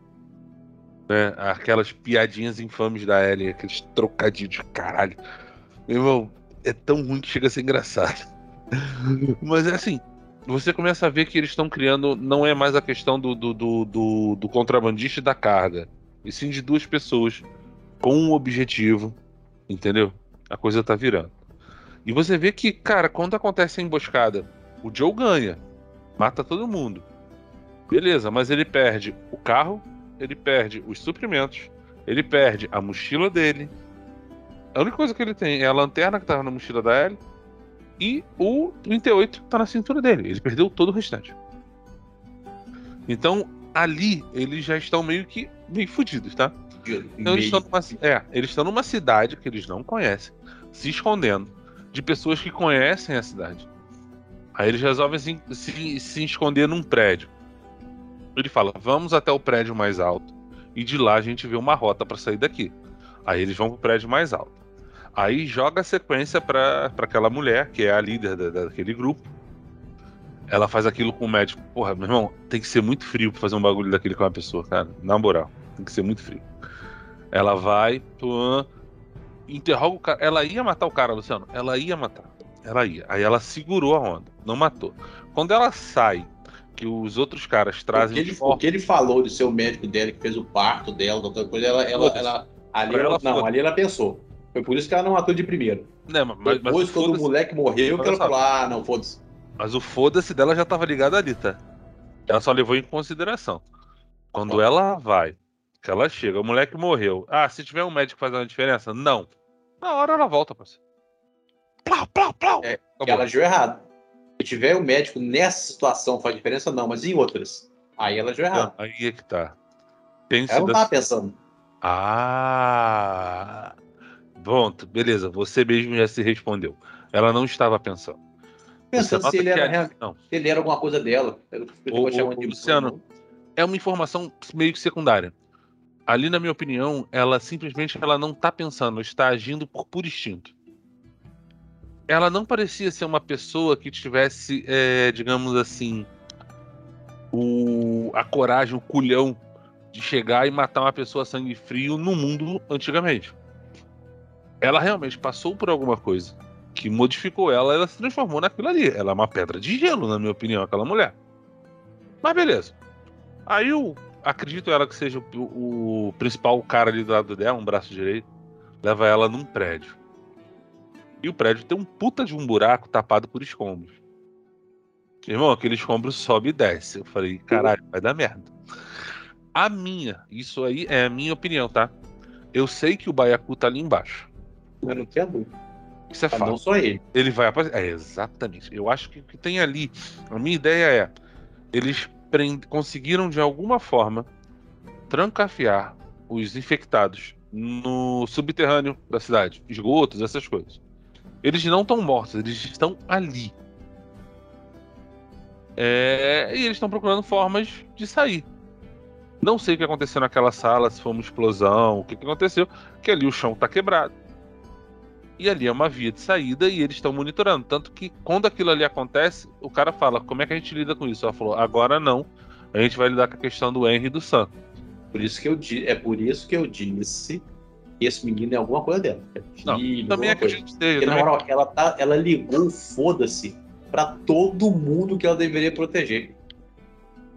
Né? Aquelas piadinhas infames da Ellie, aqueles trocadilhos de caralho. Meu irmão, é tão ruim que chega a ser engraçado. *laughs* Mas é assim, você começa a ver que eles estão criando. Não é mais a questão do, do, do, do, do contrabandista e da carga. E sim de duas pessoas com um objetivo. Entendeu? A coisa tá virando. E você vê que, cara, quando acontece a emboscada, o Joe ganha. Mata todo mundo. Beleza, mas ele perde o carro, ele perde os suprimentos, ele perde a mochila dele. A única coisa que ele tem é a lanterna que tava na mochila da Ellie e o 38 que tá na cintura dele. Ele perdeu todo o restante. Então, ali, eles já estão meio que meio fodidos, tá? Então eles estão, numa, é, eles estão numa cidade que eles não conhecem, se escondendo de pessoas que conhecem a cidade. Aí eles resolvem se, se, se esconder num prédio. Ele fala: vamos até o prédio mais alto e de lá a gente vê uma rota para sair daqui. Aí eles vão pro prédio mais alto. Aí joga a sequência para aquela mulher, que é a líder da- daquele grupo. Ela faz aquilo com o médico. Porra, meu irmão, tem que ser muito frio pra fazer um bagulho daquele com uma pessoa, cara. Na moral, tem que ser muito frio. Ela vai, pã, interroga o cara. Ela ia matar o cara, Luciano. Ela ia matar. Ela ia. Aí ela segurou a onda, não matou. Quando ela sai, que os outros caras O trazem que, ele, o que ele falou de ser o médico dela, que fez o parto dela, qualquer coisa, ela, ela, ela, ali, ela, ela, não, ali ela pensou. Foi por isso que ela não matou de primeiro. Mas, mas, Depois, o quando o moleque morreu, que ela falou, ah, não, foda-se. mas o foda-se dela já tava ligado ali, tá? Ela só levou em consideração. Quando ela vai, que ela chega, o moleque morreu. Ah, se tiver um médico fazendo diferença? Não. Na hora ela volta, parceiro. Plau, plau, plau. É, ela agiu errado. Se tiver o médico nessa situação faz diferença, não, mas em outras. Aí ela agiu errado. Não, aí é que tá. Tem Ela não tava pensando. Ah! Pronto, beleza. Você mesmo já se respondeu. Ela não estava pensando. Pensando se ele era, a- Não. ele era alguma coisa dela. Ô, de- Luciano. É uma informação meio que secundária. Ali, na minha opinião, ela simplesmente ela não tá pensando, está agindo por puro instinto. Ela não parecia ser uma pessoa que tivesse, é, digamos assim, o, a coragem, o culhão de chegar e matar uma pessoa a sangue frio no mundo antigamente. Ela realmente passou por alguma coisa que modificou ela, ela se transformou naquilo ali. Ela é uma pedra de gelo, na minha opinião, aquela mulher. Mas beleza. Aí eu acredito ela que seja o, o principal cara ali do lado dela, um braço direito, leva ela num prédio. E o prédio tem um puta de um buraco tapado por escombros. Irmão, aquele escombro sobe e desce. Eu falei, caralho, vai dar merda. A minha, isso aí é a minha opinião, tá? Eu sei que o Baiacu tá ali embaixo. Eu não tenho dúvida. Isso é Mas fato. não só ele. Ele vai aparecer. É, exatamente. Eu acho que o que tem ali. A minha ideia é. Eles prend- conseguiram, de alguma forma, trancafiar os infectados no subterrâneo da cidade. Esgotos, essas coisas. Eles não estão mortos, eles estão ali. É, e eles estão procurando formas de sair. Não sei o que aconteceu naquela sala, se foi uma explosão, o que, que aconteceu, que ali o chão está quebrado. E ali é uma via de saída e eles estão monitorando. Tanto que quando aquilo ali acontece, o cara fala: como é que a gente lida com isso? Ela falou: agora não. A gente vai lidar com a questão do Henry e do Sam. Por isso que eu é por isso que eu disse que esse menino é alguma coisa dela. É Não, filho, Também alguma é que a gente esteja. Na também- moral, ela, tá, ela ligou foda-se pra todo mundo que ela deveria proteger.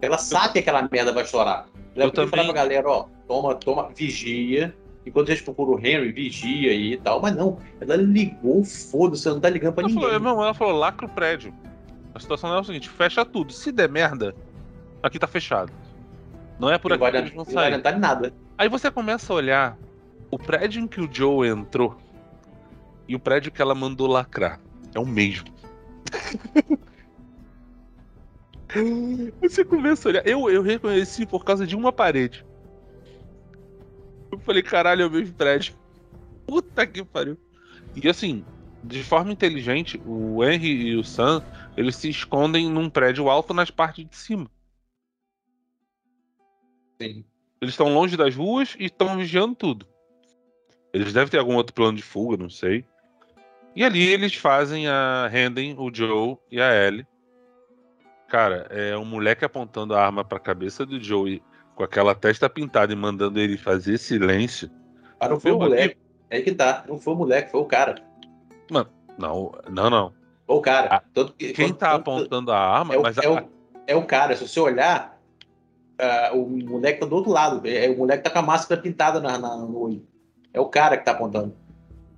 Ela sabe que aquela merda vai estourar. Ela Eu também- pra galera, ó, toma, toma, vigia, enquanto a gente procura o Henry, vigia e tal, mas não, ela ligou, foda-se, ela não tá ligando pra Ela ninguém. falou, não, ela falou, lacra o prédio. A situação é o seguinte, fecha tudo. Se der merda, aqui tá fechado. Não é por não aqui vai, que eles vão não vai sair. adiantar em nada. Aí você começa a olhar o prédio em que o Joe entrou e o prédio que ela mandou lacrar. É o mesmo. *laughs* Você começa a olhar. Eu, eu reconheci por causa de uma parede. Eu falei, caralho, é o mesmo prédio. Puta que pariu. E assim, de forma inteligente, o Henry e o Sam, eles se escondem num prédio alto nas partes de cima. Sim. Eles estão longe das ruas e estão vigiando tudo. Eles devem ter algum outro plano de fuga, não sei. E ali eles fazem a rendem o Joe e a Ellie. Cara, é um moleque apontando a arma pra cabeça do Joe com aquela testa pintada e mandando ele fazer silêncio. Ah, não foi o moleque. É que tá. Não foi o moleque, foi o cara. Não, não, não. Foi o cara. Ah, Tanto que- Quem quando- tá tanto- apontando a arma, é o, mas é, a- o, é o cara. Se você olhar, ah, o moleque tá do outro lado. É, o moleque tá com a máscara pintada na, na- no olho. É o cara que tá apontando.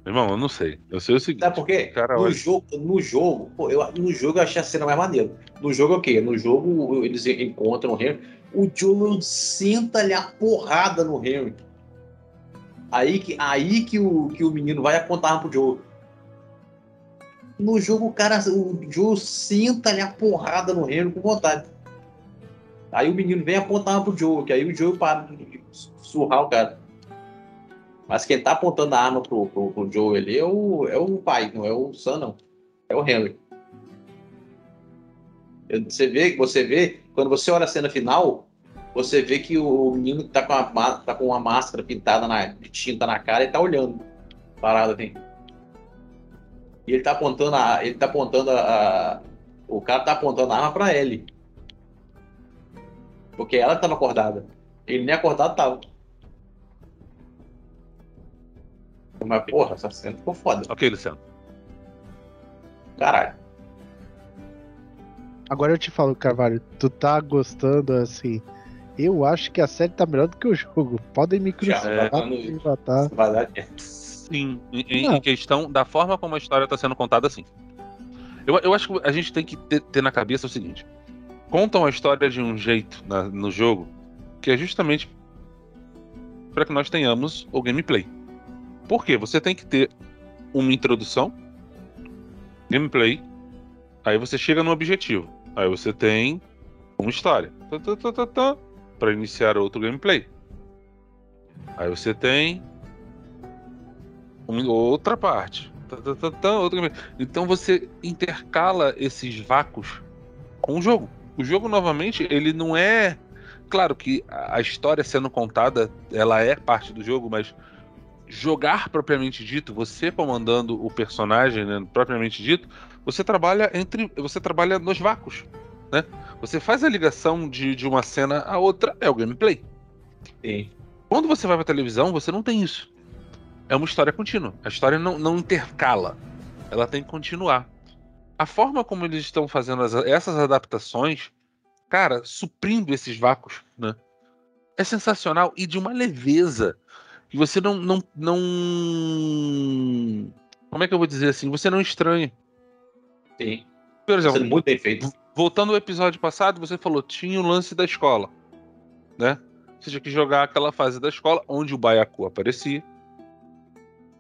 Irmão, eu não sei. Eu sei o seguinte. Sabe por quê? No olha- jogo, no jogo, pô, eu, no jogo eu achei a cena mais maneira. No jogo é o quê? No jogo eles encontram o Henry, o Joe senta-lhe a porrada no Henry. Aí que, aí que, o, que o menino vai apontar pro Joe. No jogo o cara, o Joe senta-lhe a porrada no Henry com vontade. Aí o menino vem apontar pro Joe, que aí o Joe para de surrar o cara. Mas quem tá apontando a arma pro, pro, pro Joe ali é o, é o pai, não é o Sam, não. É o Henry. Você vê, você vê, quando você olha a cena final, você vê que o menino tá com, a, má- tá com uma máscara pintada na, de tinta na cara e tá olhando. Parado assim. E ele tá apontando a. Ele tá apontando a. a- o cara tá apontando a arma pra ele. Porque ela tava acordada. Ele nem acordado tava. Mas, porra, essa cena ficou foda. Ok, Luciano. Caralho. Agora eu te falo, Carvalho, tu tá gostando assim. Eu acho que a série tá melhor do que o jogo. Podem me Já, crucificar, tá dar- é. Sim, em, em- questão da forma como a história está sendo contada, sim. Eu, eu acho que a gente tem que ter, ter na cabeça o seguinte: contam a história de um jeito na- no jogo que é justamente para que nós tenhamos o gameplay. Por quê? Você tem que ter uma introdução, gameplay, aí você chega no objetivo, aí você tem uma história, para iniciar outro gameplay. Aí você tem outra parte. Tá, tá, tá. Então você intercala esses vácuos com o jogo. O jogo, novamente, ele não é. Claro que a a história sendo contada, ela é parte do jogo, mas jogar propriamente dito, você comandando o personagem, né, propriamente dito, você trabalha entre. Você trabalha nos vácuos. Né? Você faz a ligação de, de uma cena a outra, é o gameplay. Sim. Quando você vai pra televisão, você não tem isso. É uma história contínua. A história não, não intercala. Ela tem que continuar. A forma como eles estão fazendo as- essas adaptações, cara, suprindo esses vácuos, né? É sensacional e de uma leveza que você não, não, não. Como é que eu vou dizer assim? Você não estranha. Sim. Por exemplo, muito bem feito. Voltando ao episódio passado, você falou tinha o lance da escola, né? Você tinha que jogar aquela fase da escola onde o Baiacu aparecia.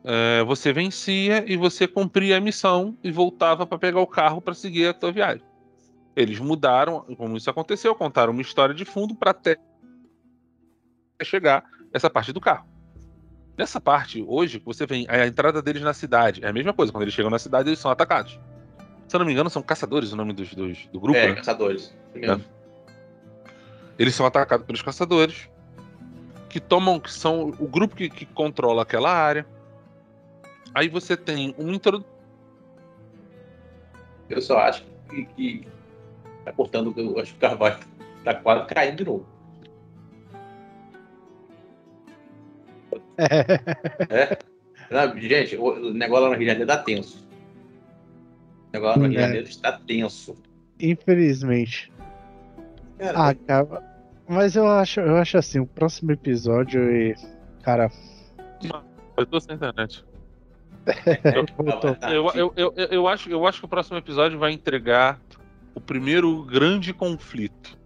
É, você vencia e você cumpria a missão e voltava para pegar o carro para seguir a tua viagem. Eles mudaram, como isso aconteceu, contaram uma história de fundo para até chegar essa parte do carro. Nessa parte, hoje, você vem a entrada deles na cidade. É a mesma coisa, quando eles chegam na cidade, eles são atacados. Se eu não me engano, são caçadores o nome dos, dos- do grupo, é, né? caçadores. Mesmo. Eles são atacados pelos caçadores, que tomam, que são o grupo que, que controla aquela área. Aí você tem um introdução. Eu só acho que, que tá cortando, eu acho que o Carvalho tá quase caindo de novo. *laughs* É, Não, gente, o negócio lá no Rio de Janeiro tá tenso. O negócio no Rio de É. Janeiro está tenso. infelizmente. Cara, Ah, cara, mas eu acho, eu acho assim, o próximo episódio e. Cara, Eu tô sem internet. *laughs* Eu, eu, eu, eu, eu acho, eu acho que o próximo episódio vai entregar o primeiro grande conflito.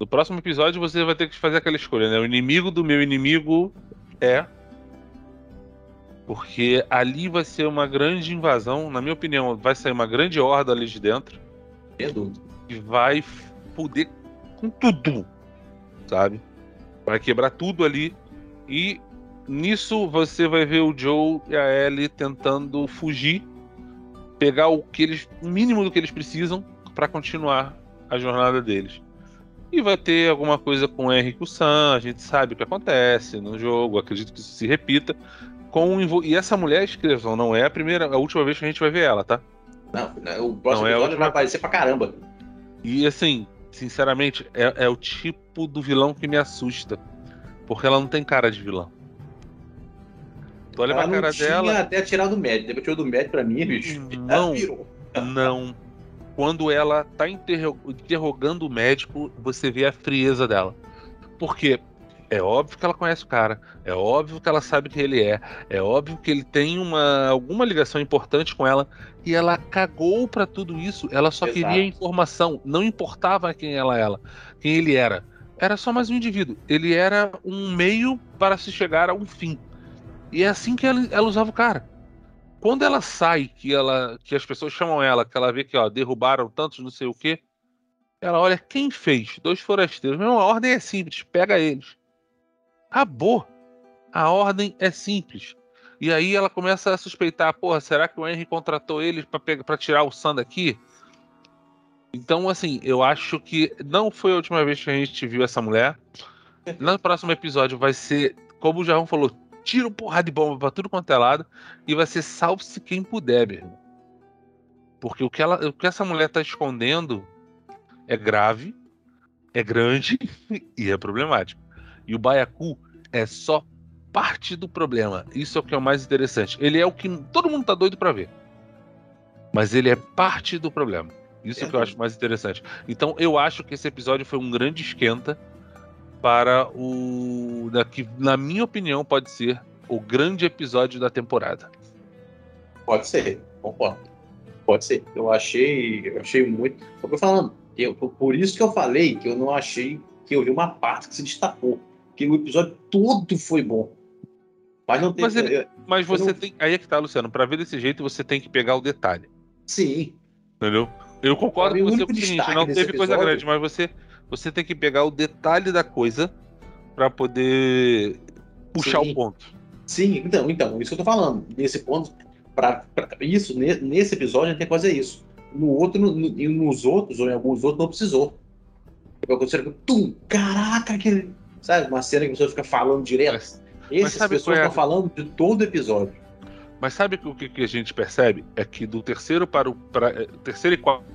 No próximo episódio você vai ter que fazer aquela escolha, né? O inimigo do meu inimigo é. Porque ali vai ser uma grande invasão, na minha opinião, vai sair uma grande horda ali de dentro dúvida. e vai poder com tudo, sabe? Vai quebrar tudo ali e nisso você vai ver o Joe e a Ellie tentando fugir, pegar o que eles, o mínimo do que eles precisam para continuar a jornada deles. E vai ter alguma coisa com o Henry e com o Sam, a gente sabe o que acontece no jogo, acredito que isso se repita. Com e essa mulher, escrevam, não é a primeira, a última vez que a gente vai ver ela, tá? Não, o próximo Não, é última- vai aparecer pra caramba. E assim, sinceramente, é, é o tipo do vilão que me assusta. Porque ela não tem cara de vilão. Tu olha Ela pra cara tinha dela. até tirar do médio. Depois tirou do médio pra mim, bicho. Não. *laughs* Não. Quando ela tá interro- interrogando o médico, você vê a frieza dela. Porque é óbvio que ela conhece o cara, é óbvio que ela sabe quem ele é, é óbvio que ele tem uma alguma ligação importante com ela e ela cagou pra tudo isso. Ela só Exato. queria informação, não importava quem ela ela, quem ele era. Era só mais um indivíduo. Ele era um meio para se chegar a um fim. E é assim que ela, ela usava o cara. Quando ela sai, que ela que as pessoas chamam ela, que ela vê que ó, derrubaram tantos não sei o quê, ela olha quem fez? Dois forasteiros. Meu, a ordem é simples, pega eles. Acabou. A ordem é simples. E aí ela começa a suspeitar, porra, será que o Henry contratou pegar para tirar o Sam daqui? Então, assim, eu acho que não foi a última vez que a gente viu essa mulher. No próximo episódio vai ser, como o Jarrão falou, tiro porrada de bomba pra tudo quanto é lado e vai ser salve-se quem puder, meu irmão. Porque o que, ela, o que essa mulher tá escondendo é grave, é grande *laughs* e é problemático. E o Baiacu é só parte do problema. Isso é o que é o mais interessante. Ele é o que todo mundo tá doido pra ver. Mas ele é parte do problema. Isso é o que eu acho mais interessante. Então eu acho que esse episódio foi um grande esquenta para o. da- que, na minha opinião, pode ser o grande episódio da temporada. Pode ser, concordo. Pode ser. Eu achei, eu achei muito. Eu tô falando. Eu, por isso que eu falei que eu não achei que eu vi uma parte que se destacou. Que o episódio todo foi bom. Mas não teve. Mas ele- Mas você não- tem. Aí é que tá, Luciano. Pra ver desse jeito, você tem que pegar o detalhe. Sim. Entendeu? Eu concordo com você com o seguinte, não teve coisa episódio- grande, mas você, você tem que pegar o detalhe da coisa pra poder puxar Sim. o ponto. Sim, então, então, isso que eu tô falando. Nesse ponto, pra, pra- isso, ne- nesse episódio a gente tem que fazer isso. No outro, no- no- e nos outros, ou em alguns outros, não precisou. Quando você fica, tum, caraca, que. Sabe, uma cena que a pessoa fica falando direto. Mas, Essas sabe pessoas é estão falando de todo o episódio. mas sabe o que, que a gente percebe? É que do terceiro para o pra, é, terceiro e quarto.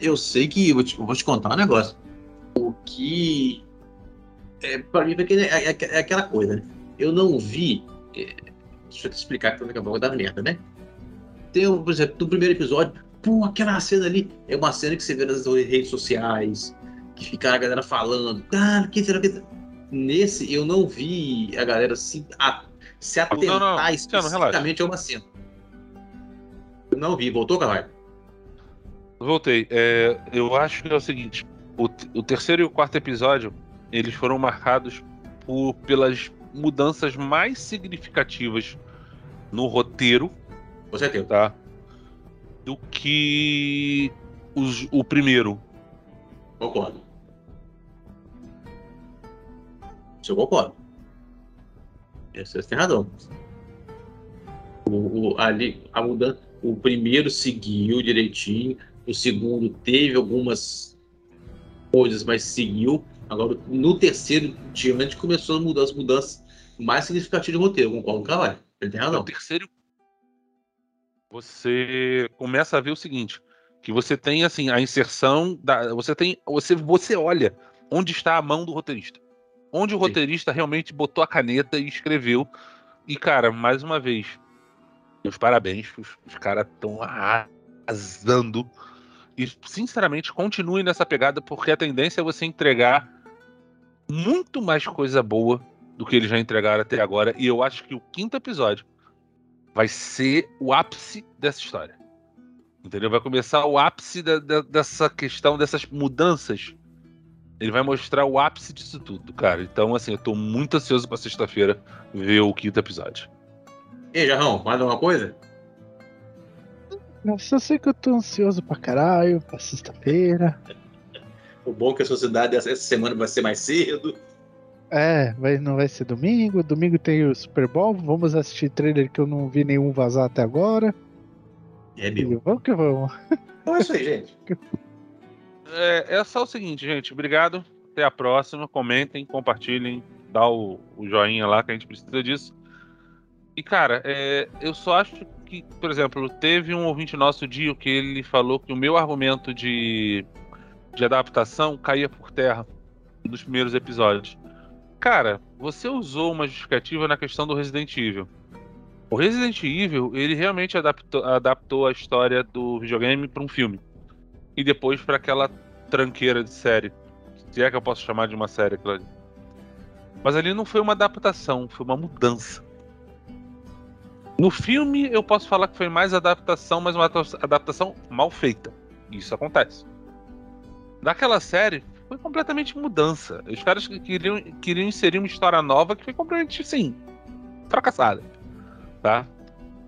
Eu sei que, vou te, vou te contar um negócio. O que. É, pra mim, é, é- é aquela coisa, né? Eu não vi. é, deixa eu te explicar que daqui a pouco vai dar merda, né? Tem, por exemplo, no primeiro episódio, pô, aquela cena ali é uma cena que você vê nas redes sociais, que fica a galera falando, cara, que será que. Nesse, eu não vi a galera se, a- se atentar não, não, especificamente a uma cena. Eu não vi. Voltou, Carvalho? Voltei. É, eu acho que é o seguinte: o, o terceiro e o quarto episódio eles foram marcados por, pelas mudanças mais significativas no roteiro, Com certeza. tá? Do que os- o primeiro. Concordo. Isso eu concordo. Você tem razão. O, o- ali, a mudança, o primeiro seguiu direitinho, o segundo teve algumas coisas, mas seguiu. Agora, no terceiro diante, começou a mudar as mudanças mais significativas do roteiro. Concordo com o Carvalho. Ele tem No razão. terceiro, você começa a ver o seguinte: que você tem assim a inserção da, você tem, você você olha onde está a mão do roteirista, onde o Sim. roteirista realmente botou a caneta e escreveu. E cara, mais uma vez, meus parabéns, os, os caras estão arrasando. E sinceramente, continue nessa pegada porque a tendência é você entregar muito mais coisa boa do que eles já entregaram até agora. E eu acho que o quinto episódio vai ser o ápice dessa história. Entendeu? Vai começar o ápice da, da, dessa questão, dessas mudanças. Ele vai mostrar o ápice disso tudo, cara. Então, assim, eu tô muito ansioso pra sexta-feira ver o quinto episódio. E aí, Jarrão, mais alguma coisa? Eu só sei que eu tô ansioso pra caralho, pra sexta-feira. O bom é que a sociedade essa semana vai ser mais cedo. É, vai, não vai ser domingo. Domingo tem o Super Bowl. Vamos assistir trailer que eu não vi nenhum vazar até agora. É E meu. vamos que vamos. Então é isso aí, gente. *laughs* É, é só o seguinte, gente. Obrigado. Até a próxima. Comentem, compartilhem, dá o, o joinha lá que a gente precisa disso. E, cara, é, eu só acho que, por exemplo, teve um ouvinte nosso, Dio, que ele falou que o meu argumento de, de adaptação caía por terra nos primeiros episódios. Cara, você usou uma justificativa na questão do Resident Evil. O Resident Evil, ele realmente adaptou, adaptou a história do videogame para um filme. E depois para aquela tranqueira de série. Se é que eu posso chamar de uma série aquilo ali. Mas ali não foi uma adaptação, foi uma mudança. No filme, eu posso falar que foi mais adaptação, mas uma adaptação mal feita. Isso acontece. Naquela série, foi completamente mudança. Os caras que queriam, queriam inserir uma história nova que foi completamente, sim, fracassada. Tá?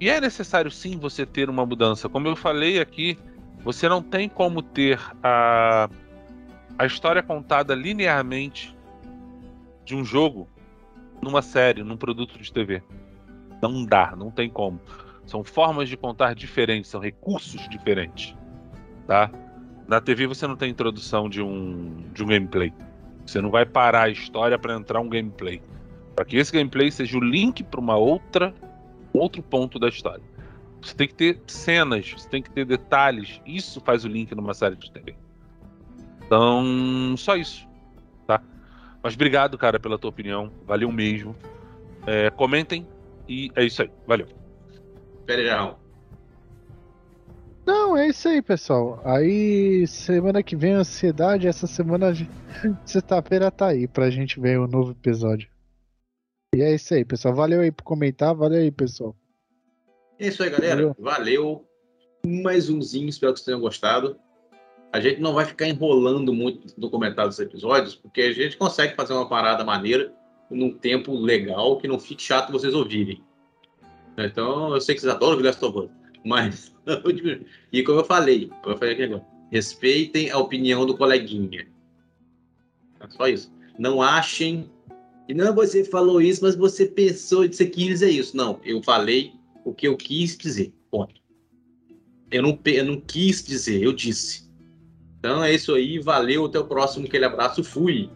E é necessário, sim, você ter uma mudança. Como eu falei aqui, você não tem como ter a, a história contada linearmente de um jogo numa série, num produto de TV. Não dá, não tem como. São formas de contar diferentes, são recursos diferentes, tá? Na TV você não tem introdução de um de um gameplay. Você não vai parar a história para entrar um gameplay. Para que esse gameplay seja o link para uma outra outro ponto da história. Você tem que ter cenas, você tem que ter detalhes. Isso faz o link numa série de TV. Então, só isso, tá? Mas obrigado, cara, pela tua opinião. Valeu mesmo. É, comentem e é isso aí. Valeu. Pera aí, Jarrão. Não, é isso aí, pessoal. Aí, semana que vem, ansiedade. Essa semana, *laughs* sexta-feira, tá aí pra gente ver o novo episódio. E é isso aí, pessoal. Valeu aí por comentar. Valeu aí, pessoal. É isso aí, galera. Valeu. Mais umzinho, espero que vocês tenham gostado. A gente não vai ficar enrolando muito no comentário dos episódios, porque a gente consegue fazer uma parada maneira num tempo legal que não fique chato vocês ouvirem. Então, eu sei que vocês adoram o Last of Us, mas. *laughs* e como eu falei, como eu falei aqui agora, respeitem a opinião do coleguinha. É só isso. Não achem. E não, você falou isso, mas você pensou, você quis dizer isso. Não, eu falei o que eu quis dizer. Ponto. Eu não, eu não quis dizer, eu disse. Então é isso aí, valeu, até o próximo, aquele abraço, fui.